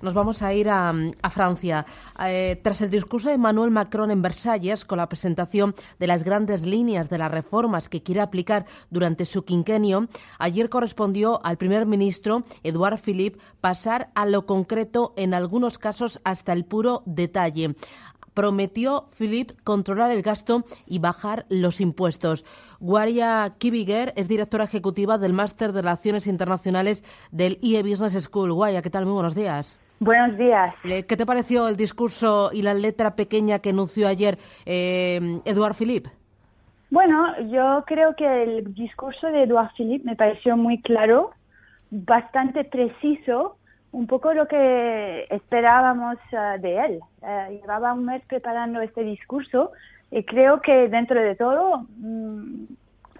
Nos vamos a ir a, Francia. Eh, tras el discurso de Emmanuel Macron en Versalles, con la presentación de las grandes líneas de las reformas que quiere aplicar durante su quinquenio, ayer correspondió al primer ministro, Edouard Philippe, pasar a lo concreto, en algunos casos hasta el puro detalle prometió Philippe controlar el gasto y bajar los impuestos. Guaria Kibiger es directora ejecutiva del Máster de Relaciones Internacionales del IE Business School. Guaya, ¿qué tal? Muy buenos días. Buenos días. ¿Qué te pareció el discurso y la letra pequeña que anunció ayer eh, Eduard Philippe? Bueno, yo creo que el discurso de Eduard Philippe me pareció muy claro, bastante preciso, un poco lo que esperábamos uh, de él. Uh, llevaba un mes preparando este discurso y creo que dentro de todo mm,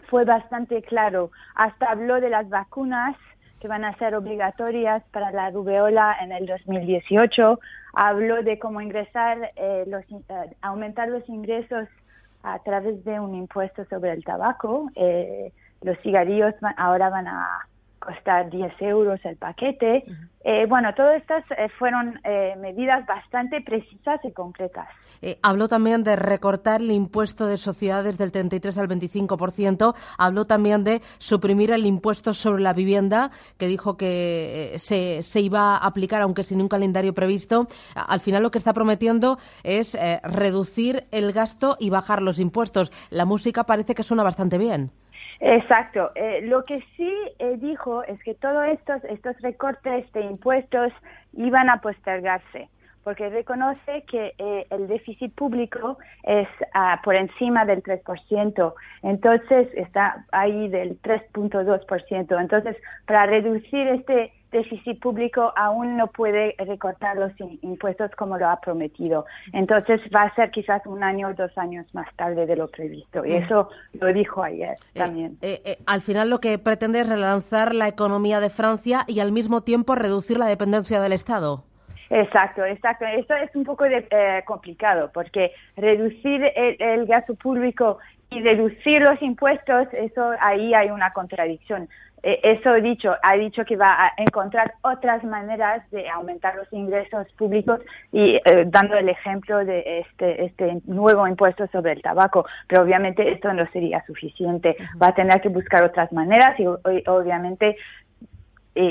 fue bastante claro. Hasta habló de las vacunas que van a ser obligatorias para la rubeola en el 2018. Habló de cómo ingresar, eh, los, eh, aumentar los ingresos a través de un impuesto sobre el tabaco. Eh, los cigarrillos ahora van a costar 10 euros el paquete. Eh, bueno, todas estas eh, fueron eh, medidas bastante precisas y concretas. habló también de recortar el impuesto de sociedades del 33 al 25%. Habló también de suprimir el impuesto sobre la vivienda, que dijo que se, se, iba a aplicar, aunque sin un calendario previsto. Al final lo que está prometiendo es reducir el gasto y bajar los impuestos. La música parece que suena bastante bien. Exacto. Eh, lo que sí eh, dijo es que todos estos, estos recortes de impuestos iban a postergarse, porque reconoce que eh, el déficit público es ah, por encima del 3%, entonces está ahí del 3.2%. Entonces, para reducir este déficit público aún no puede recortar los impuestos como lo ha prometido. Entonces va a ser quizás un año o dos años más tarde de lo previsto. Y eso lo dijo ayer eh, también. Eh, eh, al final lo que pretende es relanzar la economía de Francia y al mismo tiempo reducir la dependencia del Estado. Exacto, exacto. Esto es un poco complicado porque reducir el gasto público y reducir los impuestos, eso ahí hay una contradicción. Eh, eso he dicho, ha dicho que va a encontrar otras maneras de aumentar los ingresos públicos y eh, dando el ejemplo de este, este nuevo impuesto sobre el tabaco. Pero obviamente esto no sería suficiente. Va a tener que buscar otras maneras y, obviamente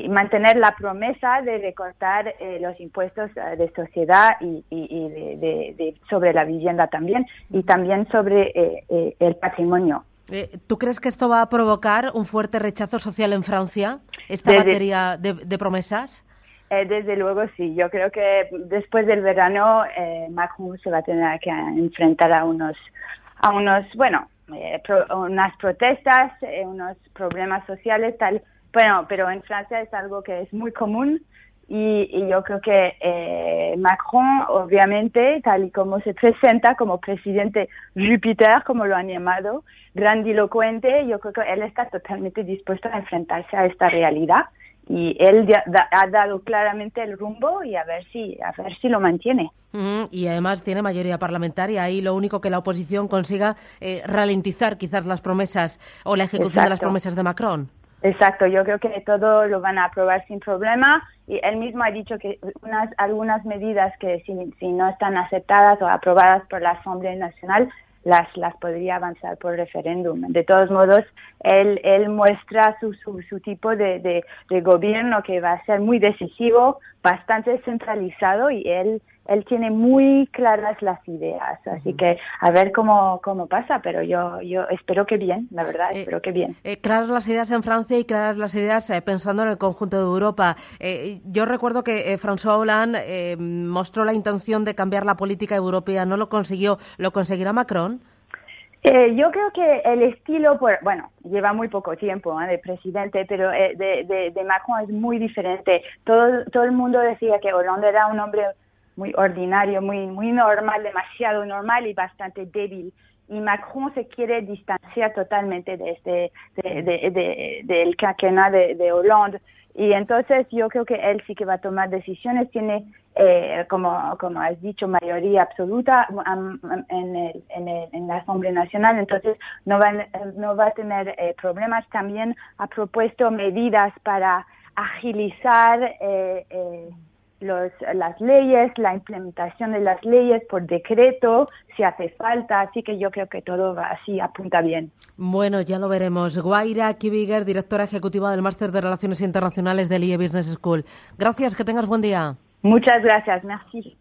mantener la promesa de recortar eh, los impuestos de sociedad y, de, sobre la vivienda también y también sobre el patrimonio. Eh, ¿Tú crees que esto va a provocar un fuerte rechazo social en Francia, esta batería de, promesas? Eh, desde luego sí. Yo creo que después del verano eh, Macron se va a tener que enfrentar a unos, a unos, bueno, unas protestas, unos problemas sociales, tal. Bueno, pero en Francia es algo que es muy común y, yo creo que eh, Macron, obviamente, tal y como se presenta como presidente Júpiter, como lo han llamado, grandilocuente, yo creo que él está totalmente dispuesto a enfrentarse a esta realidad y él ha dado claramente el rumbo y a ver si a ver si lo mantiene. y además tiene mayoría parlamentaria y lo único que la oposición consiga eh, ralentizar quizás las promesas o la ejecución de las promesas de Macron. Exacto, yo creo que todo lo van a aprobar sin problema y él mismo ha dicho que unas, algunas medidas que si, no están aceptadas o aprobadas por la Asamblea Nacional las, las podría avanzar por referéndum. De todos modos, él, él muestra su, su, su tipo de, de, de gobierno que va a ser muy decisivo, bastante centralizado y él él tiene muy claras las ideas, así que a ver cómo, cómo pasa, pero yo, yo espero que bien, la verdad, eh, espero que bien. Eh, claras las ideas en Francia y claras las ideas eh, pensando en el conjunto de Europa. yo recuerdo que François Hollande mostró la intención de cambiar la política europea, no lo consiguió, ¿lo conseguirá Macron? yo creo que el estilo, bueno, lleva muy poco tiempo de presidente, pero de, de, de, Macron es muy diferente. Todo, todo el mundo decía que Hollande era un hombre muy ordinario, muy, muy normal, demasiado normal y bastante débil. Y Macron se quiere distanciar totalmente de este, de, de, del quinquenat de, de Hollande. Y entonces yo creo que él sí que va a tomar decisiones, tiene, eh, como, como has dicho, mayoría absoluta en, el, en, el, en, la Asamblea Nacional, entonces no va, no va a tener eh, problemas. También ha propuesto medidas para agilizar eh, las leyes, la implementación de las leyes por decreto, si hace falta, así que yo creo que todo así apunta bien. Bueno, ya lo veremos. Guaira Kibiger, directora ejecutiva del Máster de Relaciones Internacionales del IE Business School. Gracias, que tengas buen día. Muchas gracias, merci.